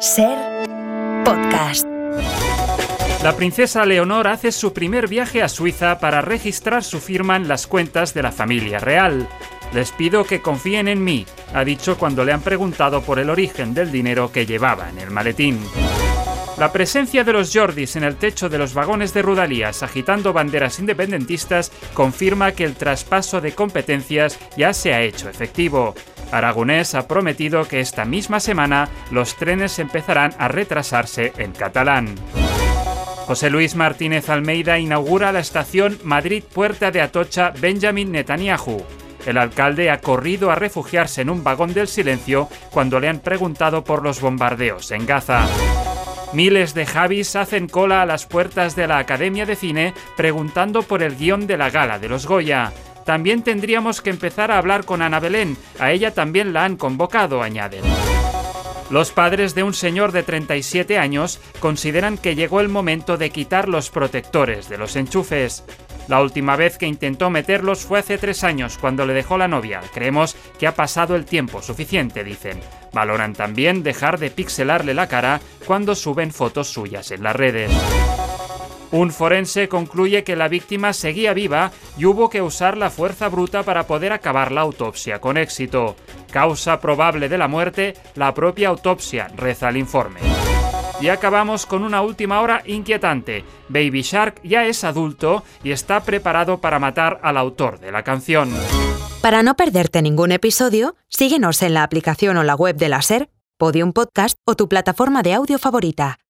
Ser podcast. La princesa Leonor hace su primer viaje a Suiza para registrar su firma en las cuentas de la familia real. Les pido que confíen en mí, ha dicho cuando le han preguntado por el origen del dinero que llevaba en el maletín. La presencia de los Jordis en el techo de los vagones de Rudalías agitando banderas independentistas confirma que el traspaso de competencias ya se ha hecho efectivo. Aragonés ha prometido que esta misma semana los trenes empezarán a retrasarse en catalán. José Luis Martínez Almeida inaugura la estación Madrid Puerta de Atocha Benjamin Netanyahu. El alcalde ha corrido a refugiarse en un vagón del silencio cuando le han preguntado por los bombardeos en Gaza. Miles de Javis hacen cola a las puertas de la Academia de Cine preguntando por el guion de la gala de los Goya. También tendríamos que empezar a hablar con Ana Belén, a ella también la han convocado, añaden. Los padres de un señor de 37 años consideran que llegó el momento de quitar los protectores de los enchufes. La última vez que intentó meterlos fue hace tres años, cuando le dejó la novia. Creemos que ha pasado el tiempo suficiente, dicen. Valoran también dejar de pixelarle la cara cuando suben fotos suyas en las redes. Un forense concluye que la víctima seguía viva y hubo que usar la fuerza bruta para poder acabar la autopsia con éxito. Causa probable de la muerte, la propia autopsia, reza el informe. Y acabamos con una última hora inquietante. Baby Shark ya es adulto y está preparado para matar al autor de la canción. Para no perderte ningún episodio, síguenos en la aplicación o la web de la SER, Podium Podcast o tu plataforma de audio favorita.